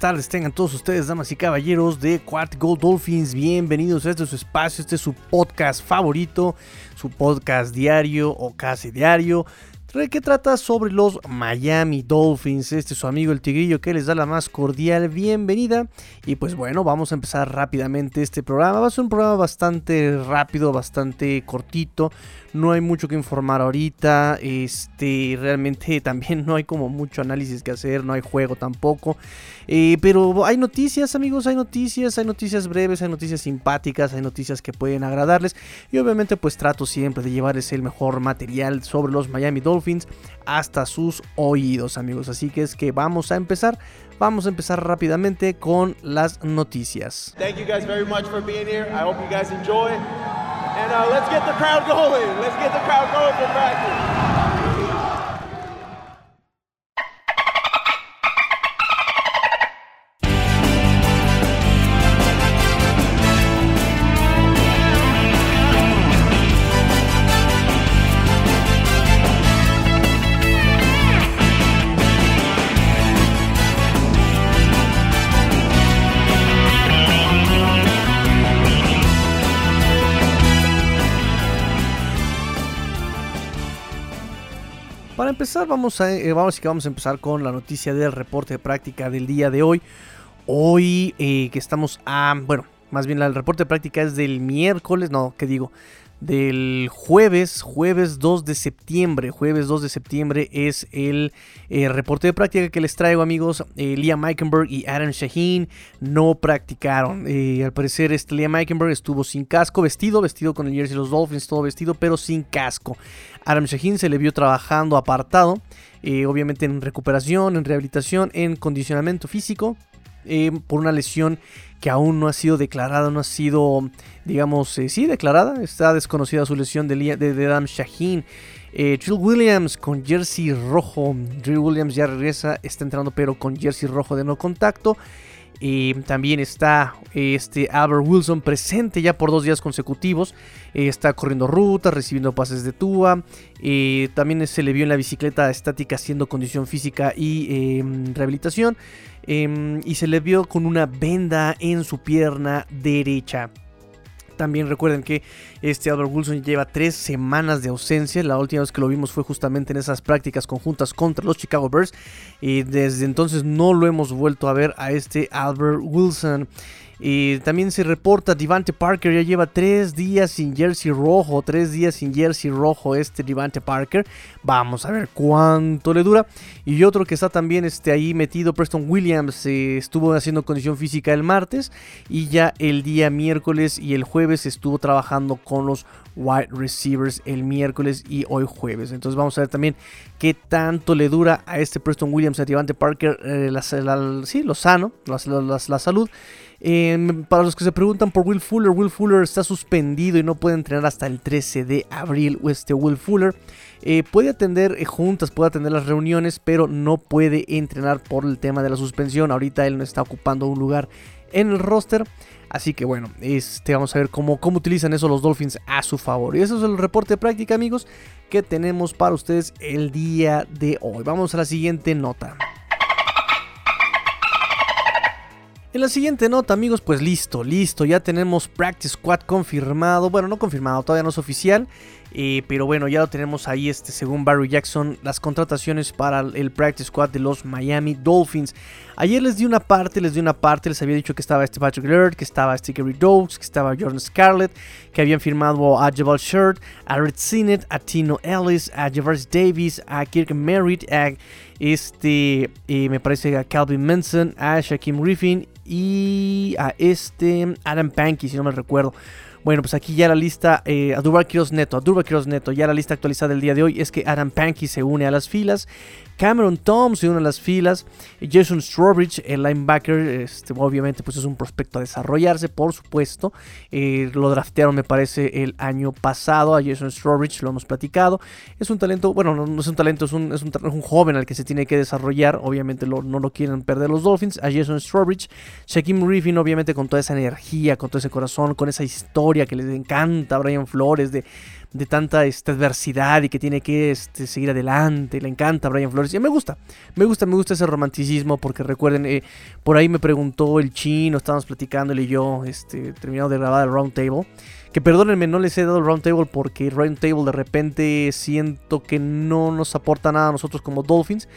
tardes tengan todos ustedes, damas y caballeros de Quart Gold Dolphins. Bienvenidos a este su espacio, este es su podcast favorito, su podcast diario o casi diario, que trata sobre los Miami Dolphins. Este es su amigo el Tigrillo que les da la más cordial bienvenida. Y pues bueno, vamos a empezar rápidamente este programa. Va a ser un programa bastante rápido, bastante cortito. No hay mucho que informar ahorita. Este, realmente también no hay como mucho análisis que hacer. No hay juego tampoco. Eh, pero hay noticias, amigos. Hay noticias. Hay noticias breves. Hay noticias simpáticas. Hay noticias que pueden agradarles. Y obviamente, pues trato siempre de llevarles el mejor material sobre los Miami Dolphins hasta sus oídos, amigos. Así que es que vamos a empezar. Vamos a empezar rápidamente con las noticias. Thank you guys very much for being here. I hope you guys enjoy. And uh, let's get the crowd going. Let's get the crowd going for practice. Para empezar, vamos a, eh, vamos, vamos a empezar con la noticia del reporte de práctica del día de hoy. Hoy eh, que estamos a, bueno, más bien el reporte de práctica es del miércoles, no, ¿qué digo? Del jueves, jueves 2 de septiembre. Jueves 2 de septiembre es el eh, reporte de práctica que les traigo, amigos. Eh, Liam Eikenberg y Adam Shaheen no practicaron. Eh, al parecer, este Liam Eikenberg estuvo sin casco, vestido, vestido con el jersey de los Dolphins, todo vestido, pero sin casco. Adam Shaheen se le vio trabajando apartado, obviamente en recuperación, en rehabilitación, en condicionamiento físico, por una lesión que aún no ha sido declarada, no ha sido, digamos, eh, sí declarada, está desconocida su lesión de, Lia- de, de Adam Shaheen. Eh, Trill Williams con jersey rojo, Trill Williams ya regresa, está entrando pero con jersey rojo de no contacto. Eh, también está este Albert Wilson presente ya por dos días consecutivos. Eh, está corriendo rutas, recibiendo pases de Tua. Eh, también se le vio en la bicicleta estática haciendo condición física y eh, rehabilitación. Eh, y se le vio con una venda en su pierna derecha. También recuerden que este Albert Wilson lleva tres semanas de ausencia. La última vez que lo vimos fue justamente en esas prácticas conjuntas contra los Chicago Bears. Y desde entonces no lo hemos vuelto a ver a este Albert Wilson. Y también se reporta Devante Parker ya lleva tres días sin jersey rojo, tres días sin jersey rojo este Devante Parker. Vamos a ver cuánto le dura. Y otro que está también este, ahí metido, Preston Williams, eh, estuvo haciendo condición física el martes y ya el día miércoles y el jueves estuvo trabajando con los wide receivers el miércoles y hoy jueves. Entonces vamos a ver también qué tanto le dura a este Preston Williams, a Devante Parker, eh, la, sí, lo sano, la, salud. Eh, para los que se preguntan por Will Fuller, Will Fuller está suspendido y no puede entrenar hasta el 13 de abril. Este Will Fuller eh, puede atender eh, juntas, puede atender las reuniones, pero no puede entrenar por el tema de la suspensión. Ahorita él no está ocupando un lugar en el roster. Así que bueno, este, vamos a ver cómo, cómo utilizan eso los Dolphins a su favor. Y eso es el reporte de práctica, amigos, que tenemos para ustedes el día de hoy. Vamos a la siguiente nota. En la siguiente nota, amigos, pues listo, listo, ya tenemos Practice Squad confirmado. Bueno, no confirmado, todavía no es oficial. Eh, pero bueno, ya lo tenemos ahí, este, según Barry Jackson, las contrataciones para el Practice Squad de los Miami Dolphins. Ayer les di una parte, les di una parte, les había dicho que estaba este Patrick Laird, que estaba este Gary Dogs, que estaba Jordan Scarlett, que habían firmado a Jabal Shirt, a Red Sinet, a Tino Ellis, a Javars Davis, a Kirk Merritt, a este, eh, me parece a Calvin Manson, a Shaquem Griffin y a este Adam Pankey, si no me recuerdo. Bueno, pues aquí ya la lista, eh, a Durval Quiroz Neto, a Durval Quiroz Neto, ya la lista actualizada del día de hoy es que Adam Pankey se une a las filas, Cameron Tom se une a las filas, Jason Strawbridge, el linebacker, este, obviamente pues es un prospecto a desarrollarse, por supuesto, eh, lo draftearon me parece el año pasado. A Jason Strawbridge, lo hemos platicado, es un talento, bueno, no, es un talento, es un, es un, joven al que se tiene que desarrollar, obviamente lo, no lo quieren perder los Dolphins, a Jason Strawbridge, Shaquem Griffin obviamente con toda esa energía, con todo ese corazón, con esa historia que les encanta a Brian Flores, de, de tanta esta adversidad y que tiene que este, seguir adelante. Le encanta Brian Flores. Y me gusta, me gusta, me gusta ese romanticismo porque recuerden, eh, por ahí me preguntó el chino, estábamos platicándole y yo, este, terminado de grabar el round table. Que perdónenme, no les he dado el round table porque el round table de repente siento que no nos aporta nada a nosotros como Dolphins.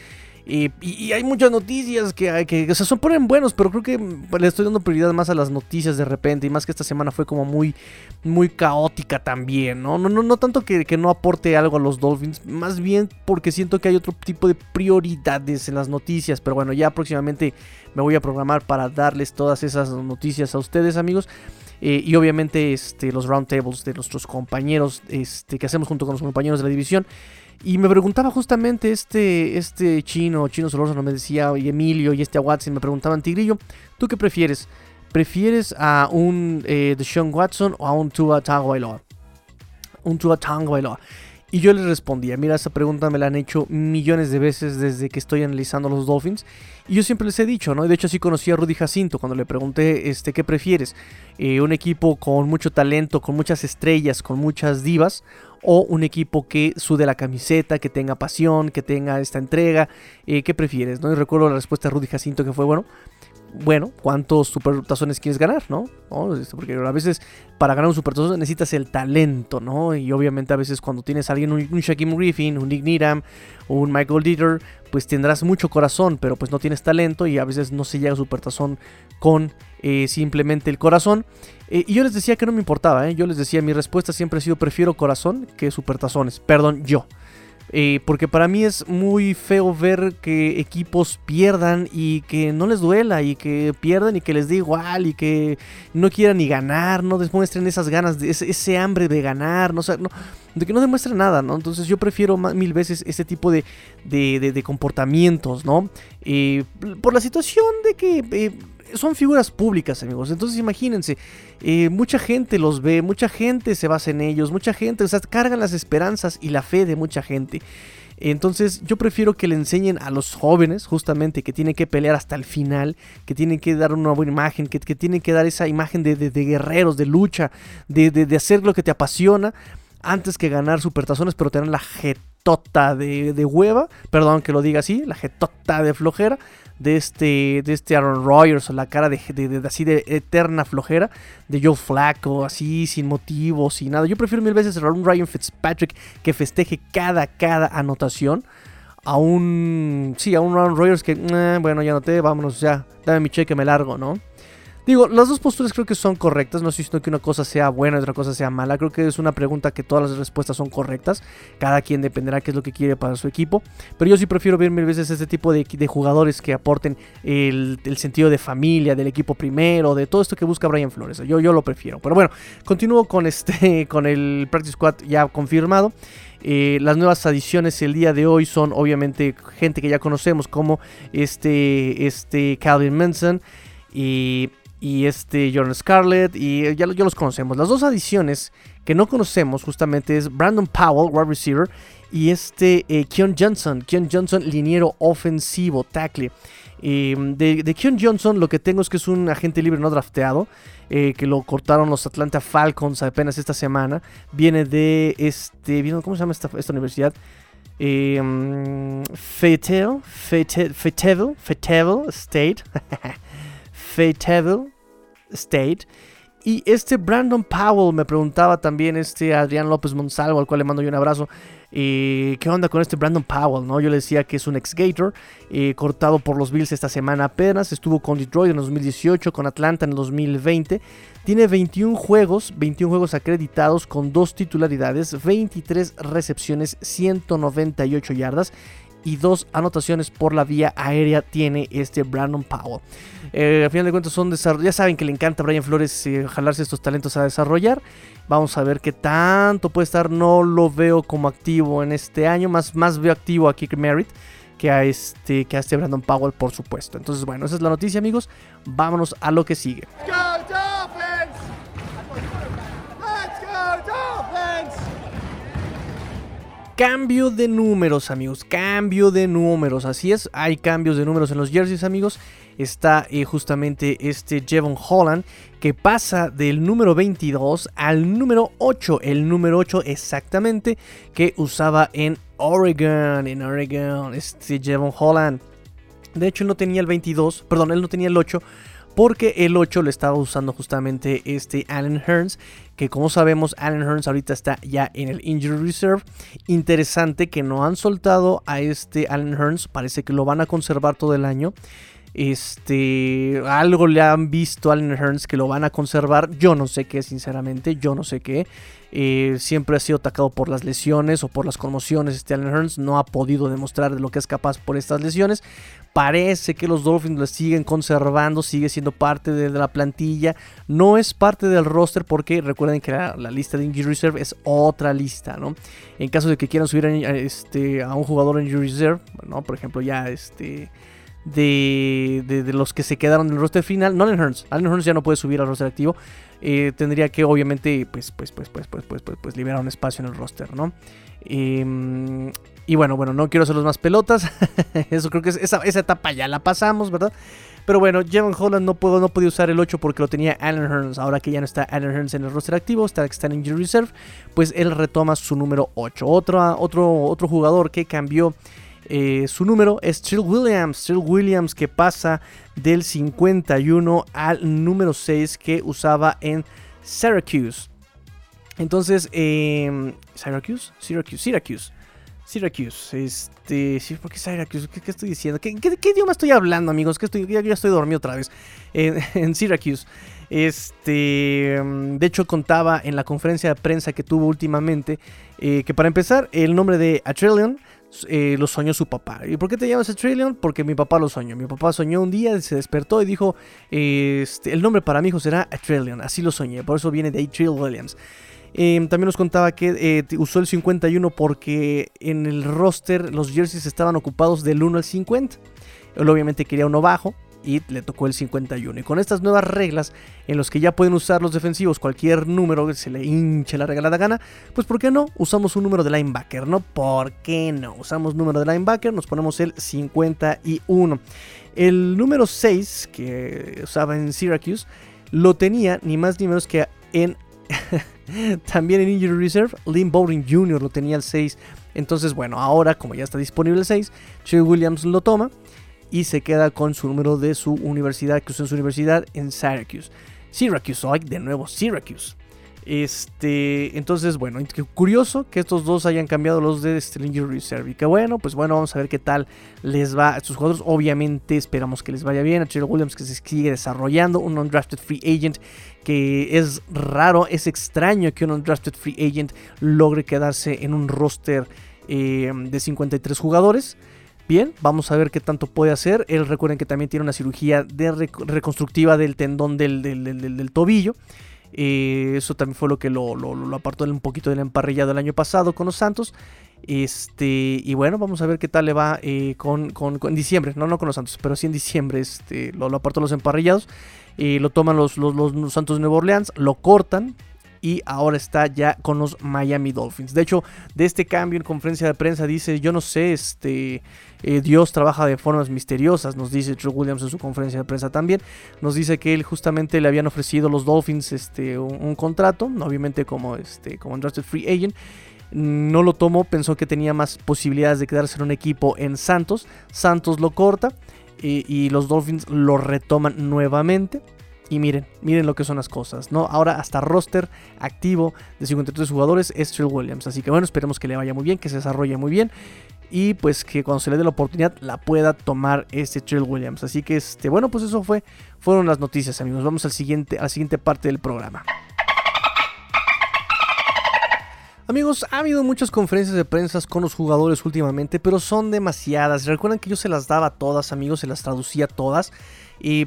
Y, hay muchas noticias que, hay, que, ponen buenos, pero creo que le estoy dando prioridad más a las noticias de repente. Y más que esta semana fue como muy, muy caótica también, ¿no? No, no, no tanto que, que no aporte algo a los Dolphins, más bien porque siento que hay otro tipo de prioridades en las noticias. Pero bueno, ya próximamente me voy a programar para darles todas esas noticias a ustedes, amigos. Eh, y obviamente este, los roundtables de nuestros compañeros este, que hacemos junto con los compañeros de la división. Y me preguntaba justamente este, este chino, chino Solórzano me decía, y Emilio y este Watson me preguntaban, Tigrillo, ¿tú qué prefieres? ¿Prefieres a un eh, Deshaun Watson o a un Tua Tagovailoa? Un Tua Tagovailoa. Y yo les respondía, mira, esa pregunta me la han hecho millones de veces desde que estoy analizando los Dolphins. Y yo siempre les he dicho, ¿no? De hecho, así conocí a Rudy Jacinto cuando le pregunté, este, ¿qué prefieres? Eh, ¿Un equipo con mucho talento, con muchas estrellas, con muchas divas? ¿O un equipo que sude la camiseta, que tenga pasión, que tenga esta entrega? Eh, ¿Qué prefieres? ¿no? Y recuerdo la respuesta de Rudy Jacinto que fue, bueno, bueno, ¿cuántos supertazones quieres ganar, no? Este, porque a veces para ganar un supertazón necesitas el talento, ¿no? Y obviamente a veces cuando tienes a alguien, un, Shaquem Griffin, un Nick Needham, un Michael Dieter, pues tendrás mucho corazón, pero pues no tienes talento y a veces no se llega a supertazón con eh, simplemente el corazón. Eh, y yo les decía que no me importaba, ¿eh? Yo les decía, mi respuesta siempre ha sido prefiero corazón que supertazones. Perdón, yo. Eh, porque para mí es muy feo ver que equipos pierdan y que no les duela y que pierdan y que les dé igual y que no quieran ni ganar, no demuestren esas ganas, de ese, hambre de ganar, no, de que no demuestren nada, ¿no? Entonces yo prefiero mil veces ese tipo de, de, comportamientos, ¿no? Eh, por la situación de que... Eh, son figuras públicas, amigos. Entonces imagínense, eh, mucha gente los ve, mucha gente se basa en ellos, mucha gente, o sea, cargan las esperanzas y la fe de mucha gente. Entonces yo prefiero que le enseñen a los jóvenes justamente que tienen que pelear hasta el final, que tienen que dar una buena imagen, que, tienen que dar esa imagen de, guerreros, de lucha, de, de, hacer lo que te apasiona, antes que ganar supertazones, pero tener la jetota de, de hueva, perdón que lo diga así, la jetota de flojera de este, de este Aaron Rodgers o la cara de, así de eterna flojera de Joe Flacco, así sin motivo, sin nada. Yo prefiero mil veces a un Ryan Fitzpatrick que festeje cada, cada anotación a un, sí, a un Aaron Rodgers que, eh, bueno, ya noté, vámonos, ya, dame mi cheque, me largo, ¿no? Digo, las dos posturas creo que son correctas. No estoy diciendo que una cosa sea buena y otra cosa sea mala. Creo que es una pregunta que todas las respuestas son correctas. Cada quien dependerá qué es lo que quiere para su equipo. Pero yo sí prefiero ver mil veces este tipo de, jugadores que aporten el, sentido de familia, del equipo primero, de todo esto que busca Brian Flores. Yo, yo lo prefiero. Pero bueno, continúo con, este, con el Practice Squad ya confirmado. Eh, las nuevas adiciones el día de hoy son obviamente gente que ya conocemos como este, este Calvin Manson. Y y este Jordan Scarlett y ya, los conocemos. Las dos adiciones que no conocemos justamente es Brandon Powell, wide receiver, y este eh, Keon Johnson, Keon Johnson, liniero ofensivo, tackle. Em, de, Keon Johnson lo que tengo es que es un agente libre no drafteado, eh, que lo cortaron los Atlanta Falcons apenas esta semana. Viene de este, ¿cómo se llama esta, esta universidad? Eh, Fayetteville, Fayetteville, Fayetteville State. Fayetteville State. Y este Brandon Powell me preguntaba también, este Adrián López Monsalvo, al cual le mando yo un abrazo. Eh, ¿Qué onda con este Brandon Powell? ¿no? Yo le decía que es un ex-Gator, eh, cortado por los Bills esta semana apenas. Estuvo con Detroit en 2018, con Atlanta en el 2020. Tiene 21 juegos, 21 juegos acreditados con dos titularidades, 23 recepciones, 198 yardas y dos anotaciones por la vía aérea tiene este Brandon Powell. Eh, al final de cuentas son ya saben que le encanta a Brian Flores eh, jalarse estos talentos a desarrollar. Vamos a ver qué tanto puede estar. No lo veo como activo en este año, más, más veo activo a Kick Merritt que a este que a este Brandon Powell, por supuesto. Entonces, bueno, esa es la noticia, amigos. Vámonos a lo que sigue. Cambio de números, amigos. Cambio de números. Así es, hay cambios de números en los jerseys, amigos. Está eh, justamente este Jevon Holland que pasa del número 22 al número 8. El número 8 exactamente que usaba en Oregon. En Oregon, este Jevon Holland. De hecho, él no tenía el 22, perdón, él no tenía el 8 porque el 8 lo estaba usando justamente este Allen Hearns, que como sabemos Allen Hearns ahorita está ya en el Injury Reserve. Interesante que no han soltado a este Allen Hearns, parece que lo van a conservar todo el año. Este, algo le han visto a Allen Hearns que lo van a conservar. Yo no sé qué, sinceramente, yo no sé qué. Eh, siempre ha sido atacado por las lesiones o por las conmociones. Este Allen Hearns no ha podido demostrar de lo que es capaz por estas lesiones. Parece que los Dolphins lo siguen conservando, sigue siendo parte de la plantilla. No es parte del roster porque recuerden que la, lista de Injury Reserve es otra lista, ¿no? En caso de que quieran subir a, este, un jugador en Injury Reserve, ¿no? Por ejemplo, ya este... De, los que se quedaron en el roster final, no Allen Hearns. Allen Hearns ya no puede subir al roster activo. Eh, tendría que obviamente pues, pues, pues, pues, pues, pues, pues, pues, liberar un espacio en el roster, ¿no? Eh, y bueno, bueno, no quiero hacer los más pelotas. Eso creo que esa, etapa ya la pasamos, ¿verdad? Pero bueno, Jevon Holland no, puedo, no podía usar el 8 porque lo tenía Allen Hearns. Ahora que ya no está Allen Hearns en el roster activo, está, está en Injury Reserve, pues él retoma su número 8. Otro, otro, otro jugador que cambió eh, su número es Trill Williams. Trill Williams que pasa del 51 al número 6 que usaba en Syracuse. Entonces, eh, Syracuse, Syracuse, Syracuse. Syracuse, este, sí, ¿por qué Syracuse? ¿Qué, estoy diciendo? ¿Qué, idioma estoy hablando, amigos? Que estoy, ya, estoy dormido otra vez. En, Syracuse. Este, mm, de hecho, contaba en la conferencia de prensa que tuvo últimamente eh, que para empezar, el nombre de Atrillion eh, lo soñó su papá. ¿Y por qué te llamas Atrillion? Porque mi papá lo soñó. Mi papá soñó un día, se despertó y dijo: este, El nombre para mi hijo será Atrillion. Así lo soñé. Por eso viene de A. Williams. Em, también nos contaba que eh, usó el 51 porque en el roster los jerseys estaban ocupados del 1 al 50. Él obviamente quería uno bajo y le tocó el 51. Y con estas nuevas reglas en los que ya pueden usar los defensivos cualquier número que se le hinche la regalada gana, pues ¿por qué no? Usamos un número de linebacker, ¿no? ¿Por qué no? Usamos número de linebacker, nos ponemos el 51. El número 6 que usaba en Syracuse lo tenía ni más ni menos que en También en Injury Reserve, Lynn Bowling Jr. lo tenía el 6. Entonces, bueno, ahora como ya está disponible el 6, Che Williams lo toma y se queda con su número de su universidad, que usó en su universidad en Syracuse. Syracuse, hoy de nuevo Syracuse. Este, entonces, bueno, curioso que estos dos hayan cambiado los de Injury Reserve. Y que bueno, pues bueno, vamos a ver qué tal les va a estos jugadores. Obviamente, esperamos que les vaya bien. A Cheryl Williams que se sigue desarrollando, un undrafted free agent que es raro, es extraño que un undrafted free agent logre quedarse en un roster eh, de 53 jugadores. Bien, vamos a ver qué tanto puede hacer. Él recuerden que también tiene una cirugía de reconstructiva del tendón del, del tobillo. Eh, eso también fue lo que lo, apartó un poquito del emparrillado el año pasado con los Santos. Este, y bueno, vamos a ver qué tal le va eh, con, en diciembre, no, no con los Santos, pero sí en diciembre este, lo, apartó los emparrillados. y lo toman los, los, Santos de Nueva Orleans, lo cortan, y ahora está ya con los Miami Dolphins. De hecho, de este cambio en conferencia de prensa dice, yo no sé, este, eh, Dios trabaja de formas misteriosas, nos dice True Williams en su conferencia de prensa también. Nos dice que él justamente le habían ofrecido los Dolphins este, un, contrato, obviamente como, este, como Free Agent. No lo tomó, pensó que tenía más posibilidades de quedarse en un equipo en Santos. Santos lo corta y, y los Dolphins lo retoman nuevamente. Y miren, miren lo que son las cosas, ¿no? Ahora hasta roster activo de 53 jugadores es Trill Williams. Así que bueno, esperemos que le vaya muy bien, que se desarrolle muy bien. Y pues que cuando se le dé la oportunidad la pueda tomar este Trill Williams. Así que este, bueno, pues eso fue, fueron las noticias, amigos. Vamos al siguiente, a la siguiente parte del programa. Amigos, ha habido muchas conferencias de prensa con los jugadores últimamente, pero son demasiadas. Recuerdan que yo se las daba todas, amigos, se las traducía todas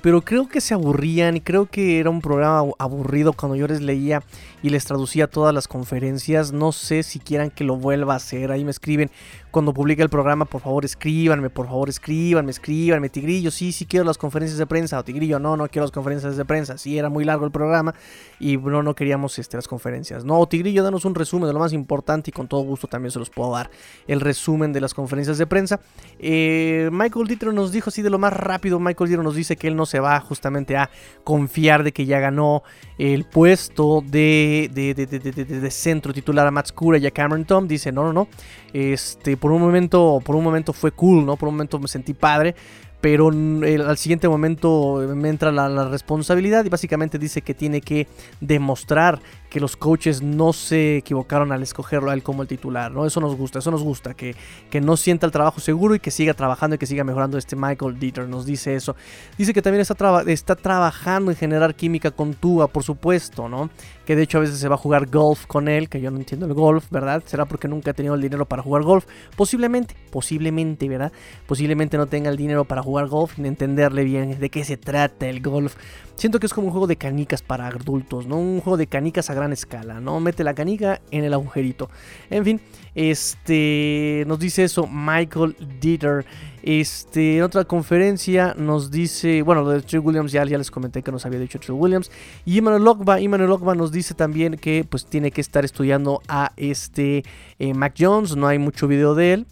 pero creo que se aburrían y creo que era un programa aburrido cuando yo les leía y les traducía todas las conferencias. No sé si quieran que lo vuelva a hacer. Ahí me escriben cuando publique el programa, por favor escríbanme, por favor escríbanme, escríbanme, Tigrillo, sí, sí quiero las conferencias de prensa, o Tigrillo, no, no quiero las conferencias de prensa, sí, era muy largo el programa y no, no queríamos este, las conferencias. No, Tigrillo, danos un resumen de lo más importante y con todo gusto también se los puedo dar el resumen de las conferencias de prensa. Eh, Michael Dieter nos dijo así de lo más rápido, Michael Dieter nos dice que él no se va justamente a confiar de que ya ganó el puesto de, de, centro titular a Matt Scura y a Cameron Tom. Dice, no, no, no. Este, por un momento, por un momento fue cool, ¿no? Por un momento me sentí padre pero al siguiente momento me entra la, responsabilidad y básicamente dice que tiene que demostrar que los coaches no se equivocaron al escogerlo a él como el titular, ¿no? Eso nos gusta, eso nos gusta, que, que no sienta el trabajo seguro y que siga trabajando y que siga mejorando. Este Michael Dieter nos dice eso. Dice que también está, está trabajando en generar química con Tua, por supuesto, ¿no? Que de hecho a veces se va a jugar golf con él, que yo no entiendo el golf, ¿verdad? ¿Será porque nunca ha tenido el dinero para jugar golf? Posiblemente, posiblemente, ¿verdad? Posiblemente no tenga el dinero para jugar golf ni entenderle bien de qué se trata el golf. Siento que es como un juego de canicas para adultos, ¿no? Un juego de canicas gran escala, ¿no? Mete la canica en el agujerito. En fin, este nos dice eso Michael Dieter. Este, en otra conferencia nos dice, bueno, lo de Trey Williams ya, ya les comenté que nos había dicho Trey Williams. Y Emmanuel Ogba, Emmanuel Ogba nos dice también que pues tiene que estar estudiando a este eh, Mac Jones. No hay mucho video de él,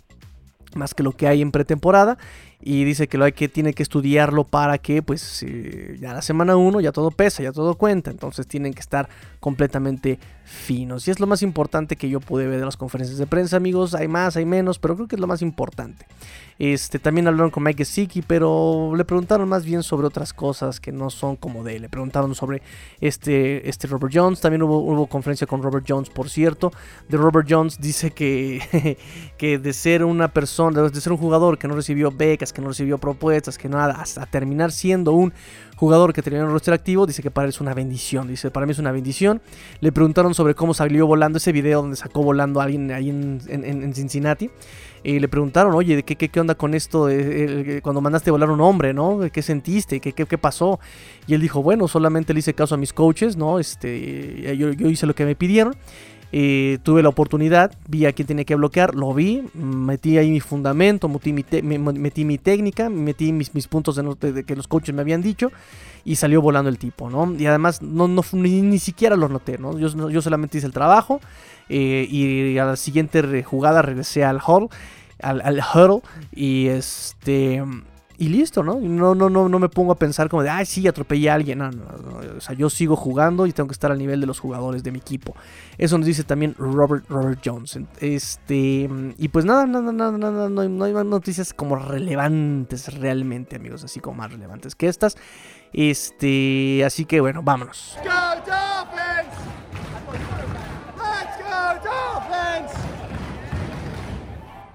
más que lo que hay en pretemporada y dice que lo hay que tiene que estudiarlo para que pues ya la semana 1 ya todo pesa, ya todo cuenta, entonces tienen que estar completamente finos. Y es lo más importante que yo pude ver de las conferencias de prensa, amigos, hay más, hay menos, pero creo que es lo más importante. Este, también hablaron con Mike Gesicki, pero le preguntaron más bien sobre otras cosas que no son como de él. Le preguntaron sobre este, este Robert Jones. También hubo, hubo conferencia con Robert Jones, por cierto. De Robert Jones dice que, que de ser una persona, de ser un jugador que no recibió becas, que no recibió propuestas, que nada, hasta terminar siendo un jugador que tenía un roster activo, dice que para él es una bendición. Dice, para mí es una bendición. Le preguntaron sobre cómo salió volando ese video donde sacó volando a alguien ahí en Cincinnati. Y le preguntaron, oye, ¿qué, qué, qué onda con esto de, cuando mandaste a volar un hombre, ¿no? ¿Qué sentiste? ¿Qué, qué, pasó? Y él dijo, bueno, solamente le hice caso a mis coaches, ¿no? Este, yo, hice lo que me pidieron. Eh, tuve la oportunidad, vi a quién tenía que bloquear, lo vi, metí ahí mi fundamento, metí mi, mi técnica, metí mis, puntos de, que los coaches me habían dicho y salió volando el tipo, ¿no? Y además no, ni, siquiera lo noté, ¿no? Yo, yo solamente hice el trabajo eh, y a la siguiente jugada regresé al hall, al, al y este y listo, ¿no? No, no, no, no me pongo a pensar como de, ay, sí, atropellé a alguien. O sea, yo sigo jugando y tengo que estar al nivel de los jugadores de mi equipo. Eso nos dice también Robert, Robert Johnson. Este, y pues nada, nada, nada, nada, no, no hay noticias como relevantes realmente, amigos, así como más relevantes que estas. Este, así que bueno, vámonos.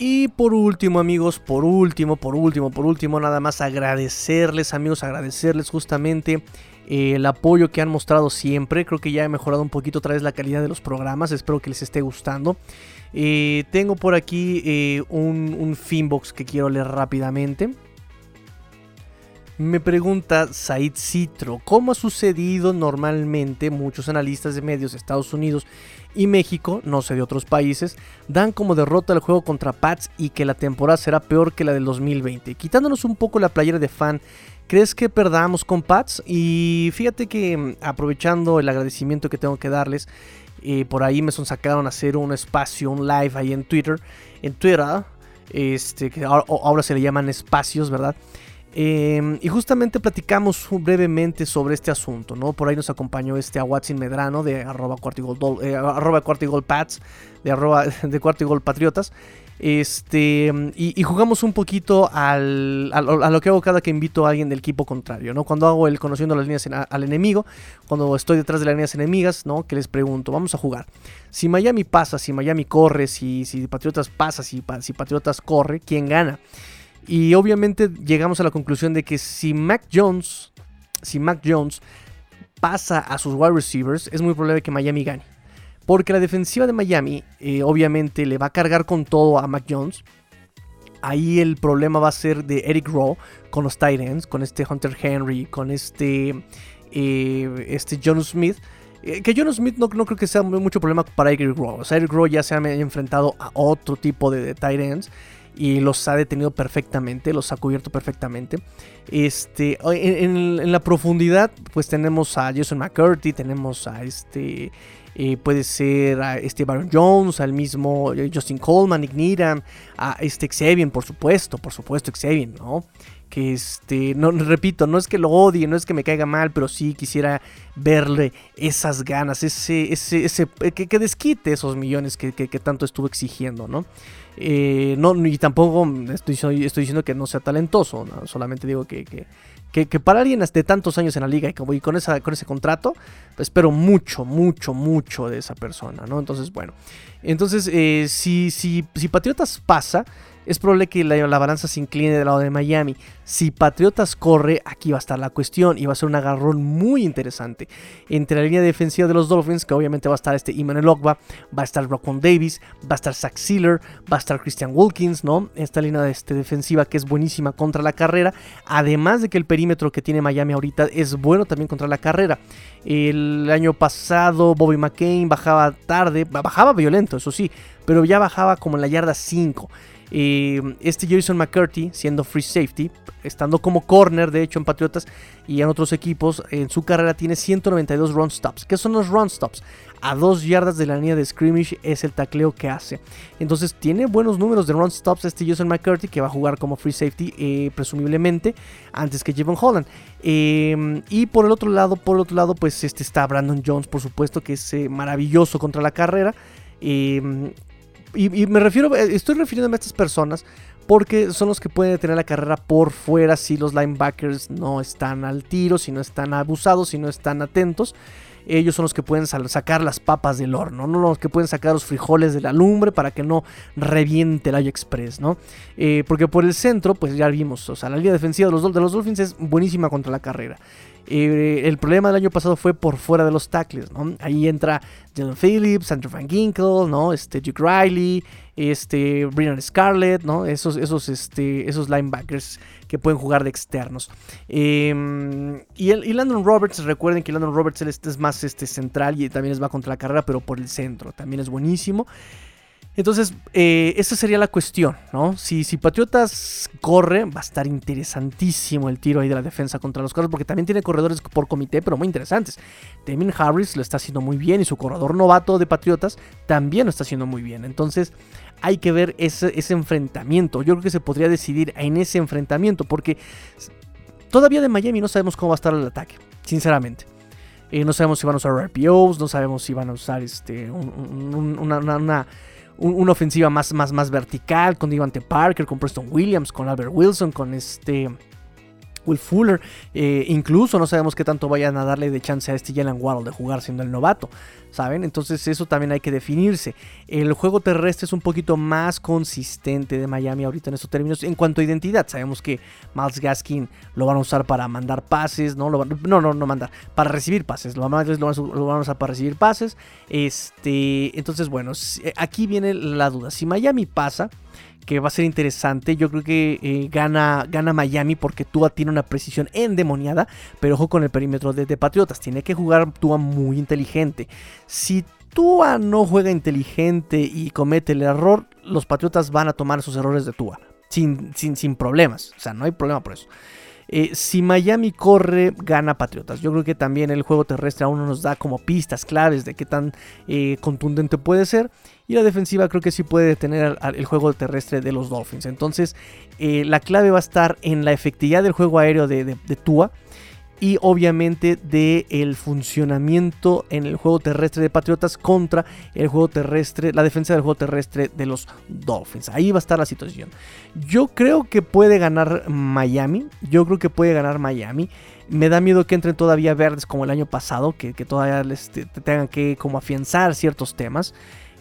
Y por último, amigos, por último, por último, por último, nada más agradecerles, amigos, agradecerles justamente eh, el apoyo que han mostrado siempre. Creo que ya he mejorado un poquito otra vez la calidad de los programas. Espero que les esté gustando. Eh, tengo por aquí eh, un, un Finbox que quiero leer rápidamente. Me pregunta Said Citro, ¿cómo ha sucedido normalmente muchos analistas de medios de Estados Unidos y México, no sé de otros países, dan como derrota el juego contra Pats y que la temporada será peor que la del 2020? Quitándonos un poco la playera de fan, ¿crees que perdamos con Pats? Y fíjate que mm, aprovechando el agradecimiento que tengo que darles, eh, por ahí me son sacaron a hacer un espacio, un live ahí en Twitter, en Twitter, este, que ahora se le llaman espacios, ¿verdad? Em, y justamente platicamos brevemente sobre este asunto, ¿no? Por ahí nos acompañó este Aguatzin Medrano de arroba eh, de arroba. Este, y, jugamos un poquito al, a, lo que hago cada que invito a alguien del equipo contrario, ¿no? Cuando hago el conociendo las líneas al enemigo, cuando estoy detrás de las líneas enemigas, ¿no? Que les pregunto, vamos a jugar. Si Miami pasa, si Miami corre, si, si Patriotas pasa, si, si Patriotas corre, ¿quién gana? Y obviamente llegamos a la conclusión de que si Mac Jones, si Mac Jones pasa a sus wide receivers, es muy probable que Miami gane. Porque la defensiva de Miami, eh, obviamente, le va a cargar con todo a Mac Jones. Ahí el problema va a ser de Eric Rowe con los Titans, con este Hunter Henry, con este, eh, este John Smith. Eh, que John Smith no, no, creo que sea mucho problema para Eric Rowe. O sea, Eric Rowe ya se ha enfrentado a otro tipo de, de tight ends y los ha detenido perfectamente, los ha cubierto perfectamente. Este, en, la profundidad, pues tenemos a Jason McCurdy, tenemos a este, eh, puede ser a este Baron Jones, al mismo Justin Coleman, Nick Needham, a este Xavier, por supuesto, por supuesto Xavier, ¿no? que este, no repito, no es que lo odie, no es que me caiga mal, pero sí quisiera verle esas ganas, ese, ese, ese que, desquite esos millones que, tanto estuvo exigiendo, ¿no? Eh, no, y tampoco estoy, estoy diciendo que no sea talentoso, solamente digo que, que, para alguien de tantos años en la liga y, con, esa, con ese contrato, espero mucho, mucho, mucho de esa persona, ¿no? Entonces, bueno, entonces, eh, si, si, si Patriotas pasa, es probable que la, balanza se incline del lado de Miami. Si Patriotas corre, aquí va a estar la cuestión y va a ser un agarrón muy interesante entre la línea defensiva de los Dolphins, que obviamente va a estar este Iman Ogba, va a estar Rockwell Davis, va a estar Zach Sealer, va a estar Christian Wilkins, ¿no? Esta línea de este, defensiva que es buenísima contra la carrera, además de que el perímetro que tiene Miami ahorita es bueno también contra la carrera. El año pasado Bobby McCain bajaba tarde, bajaba violento, eso sí, pero ya bajaba como en la yarda 5 este Jason McCurdy, siendo free safety, estando como corner, de hecho, en Patriotas y en otros equipos, en su carrera tiene 192 run stops. ¿Qué son los run stops? A dos yardas de la línea de scrimmage es el tacleo que hace. Entonces tiene buenos números de run stops este Jason McCurdy que va a jugar como free safety eh, presumiblemente antes que Javon Holland. Em, y por el otro lado, por el otro lado, pues este está Brandon Jones, por supuesto, que es eh, maravilloso contra la carrera. Eh, y, me refiero, eh, estoy refiriéndome a estas personas porque son los que pueden tener la carrera por fuera si los linebackers no están al tiro, si no están abusados, si no están atentos. Ellos son los que pueden sacar las papas del horno, no los que pueden sacar los frijoles de la lumbre para que no reviente el Express, ¿no? Eh, porque por el centro, pues ya vimos, o sea, la línea defensiva de los, de los Dolphins es buenísima contra la carrera. Eh, el problema del año pasado fue por fuera de los tackles. Ahí entra Dylan Phillips, Andrew Van Ginkle, ¿no? Este Duke Riley, este Brian Scarlett, ¿no? Esos, esos, este, esos linebackers que pueden jugar de externos. Em, y, el, Landon Roberts, recuerden que Landon Roberts es más este, central y también es va contra la carrera, pero por el centro, también es buenísimo. Entonces, eh, esa sería la cuestión, ¿no? Si, si Patriotas corre, va a estar interesantísimo el tiro ahí de la defensa contra los carros, porque también tiene corredores por comité, pero muy interesantes. Damien Harris lo está haciendo muy bien y su corredor novato de Patriotas también lo está haciendo muy bien. Entonces, hay que ver ese, enfrentamiento. Yo creo que se podría decidir en ese enfrentamiento, porque todavía de Miami no sabemos cómo va a estar el ataque, sinceramente. Eh, no sabemos si van a usar RPOs, no sabemos si van a usar este, una ofensiva más, más, más vertical con Devante Parker, con Preston Williams, con Albert Wilson, con este Will Fuller. Eh, incluso no sabemos qué tanto vayan a darle de chance a este Jalen Waddle de jugar siendo el novato. ¿Saben? Entonces eso también hay que definirse. El juego terrestre es un poquito más consistente de Miami ahorita en estos términos. En cuanto a identidad, sabemos que Miles Gaskin lo van a usar para mandar pases, ¿no? no, no, no mandar, para recibir pases. Lo van, a, lo van a usar para recibir pases. Este, entonces, bueno, aquí viene la duda. Si Miami pasa que va a ser interesante. Yo creo que eh, gana, gana Miami porque Tua tiene una precisión endemoniada, pero ojo con el perímetro de, Patriotas. Tiene que jugar Tua muy inteligente. Si Tua no juega inteligente y comete el error, los Patriotas van a tomar esos errores de Tua. Sin, sin, sin problemas. O sea, no hay problema por eso. Eh, si Miami corre, gana Patriotas. Yo creo que también el juego terrestre aún nos da como pistas claves de qué tan eh, contundente puede ser. Y la defensiva creo que sí puede detener el juego terrestre de los Dolphins. Entonces, eh, la clave va a estar en la efectividad del juego aéreo de, de Tua y obviamente de el funcionamiento en el juego terrestre de Patriotas contra el juego terrestre, la defensa del juego terrestre de los Dolphins. Ahí va a estar la situación. Yo creo que puede ganar Miami. Yo creo que puede ganar Miami. Me da miedo que entren todavía verdes como el año pasado, que, todavía les tengan que como afianzar ciertos temas.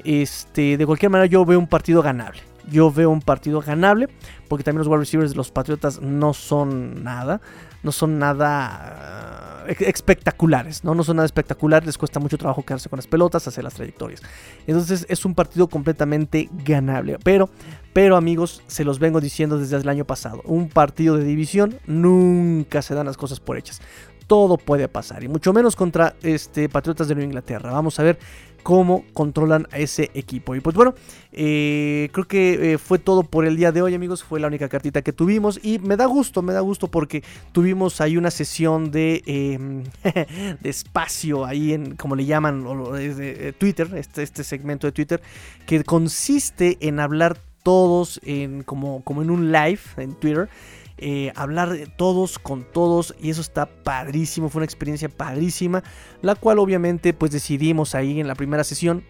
Este, de cualquier manera yo veo un partido ganable. Yo veo un partido ganable porque también los wide receivers de los Patriotas no son nada no son nada eh, espectaculares, ¿no? No son nada espectaculares, les cuesta mucho trabajo quedarse con las pelotas, hacer las trayectorias. Entonces es un partido completamente ganable. Pero, pero amigos, se los vengo diciendo desde el año pasado, un partido de división nunca se dan las cosas por hechas. todo puede pasar, y mucho menos contra este, Patriotas de Nueva Inglaterra. Vamos a ver cómo controlan a ese equipo. Y pues bueno, eh, creo que eh, fue todo por el día de hoy, amigos. Fue la única cartita que tuvimos. Y me da gusto, me da gusto porque tuvimos ahí una sesión de, em, de espacio ahí en, como le llaman, de, Twitter, este, este segmento de Twitter, que consiste en hablar todos en, como, como en un live en Twitter. Eh, hablar todos con todos y eso está padrísimo, fue una experiencia padrísima, la cual obviamente pues decidimos ahí en la primera sesión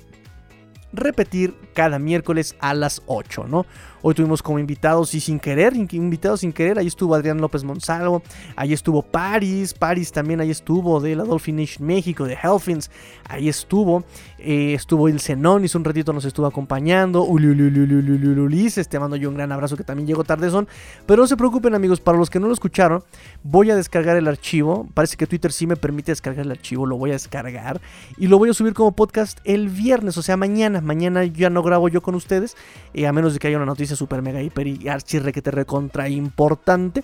repetir cada miércoles a las 8, ¿no? Hoy tuvimos como invitados y sin querer, invitados sin querer, ahí estuvo Adrián López Monsalvo, ahí estuvo Paris, Paris también ahí estuvo de la Dolphin Nation México, de Hellfins, ahí estuvo, eh, estuvo el un ratito nos estuvo acompañando, Ulises, te mando yo un gran abrazo que también llegó tarde son, pero no se preocupen amigos, para los que no lo escucharon, voy a descargar el archivo, parece que Twitter sí me permite descargar el archivo, lo voy a descargar y lo voy a subir como podcast el viernes, o sea mañana, mañana ya no grabo yo con ustedes, eh, a menos de que haya una noticia super mega hiper y archirre que te recontra importante.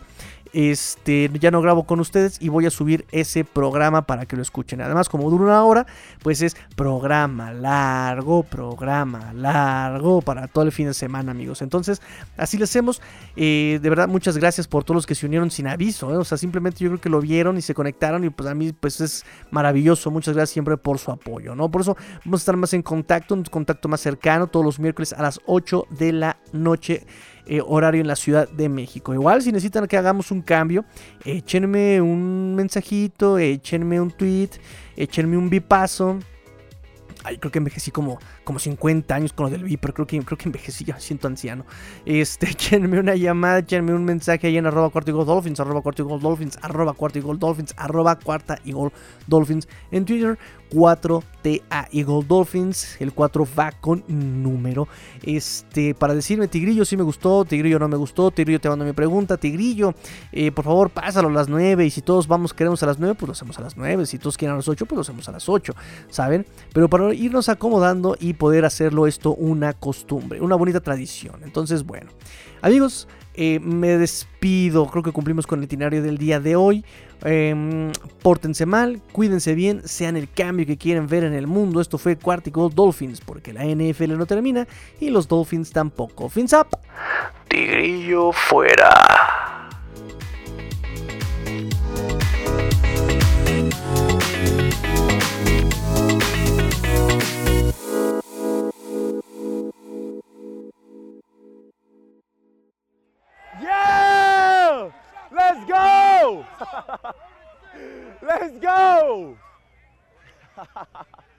Este, ya no grabo con ustedes y voy a subir ese programa para que lo escuchen. Además, como dura una hora, pues es programa largo, programa largo para todo el fin de semana, amigos. Entonces, así lo hacemos. Eh, de verdad, muchas gracias por todos los que se unieron sin aviso. ¿eh? O sea, simplemente yo creo que lo vieron y se conectaron y pues a mí pues es maravilloso. Muchas gracias siempre por su apoyo, ¿no? Por eso vamos a estar más en contacto, un contacto más cercano todos los miércoles a las 8 de la noche eh, horario en la Ciudad de México. Igual si necesitan que hagamos un cambio, échenme un mensajito, échenme un tweet, échenme un bipaso. Ay, creo que envejecí como, como 50 años con lo del VIP, pero creo que, creo que envejecí, ya siento anciano. Este, échenme una llamada, échenme un mensaje ahí en arroba cuarta y gol dolphins, arroba cuarta y gol dolphins, arroba arroba cuarta y gol dolphins en Twitter 4TA Eagle Dolphins. El 4 va con número. Este, para decirme, Tigrillo sí me gustó, Tigrillo no me gustó, Tigrillo te mando mi pregunta, Tigrillo, eh, por favor pásalo a las 9. Y si todos vamos, queremos a las 9, pues lo hacemos a las 9. Si todos quieren a las 8, pues lo hacemos a las 8, ¿saben? Pero para irnos acomodando y poder hacerlo esto una costumbre, una bonita tradición. Entonces, bueno, amigos, eh, me despido, creo que cumplimos con el itinerario del día de hoy. Em, pórtense mal, cuídense bien, sean el cambio que quieren ver en el mundo. Esto fue Quarticle Dolphins, porque la NFL no termina y los Dolphins tampoco. Fins up. Tigrillo fuera. Let's go! Let's go!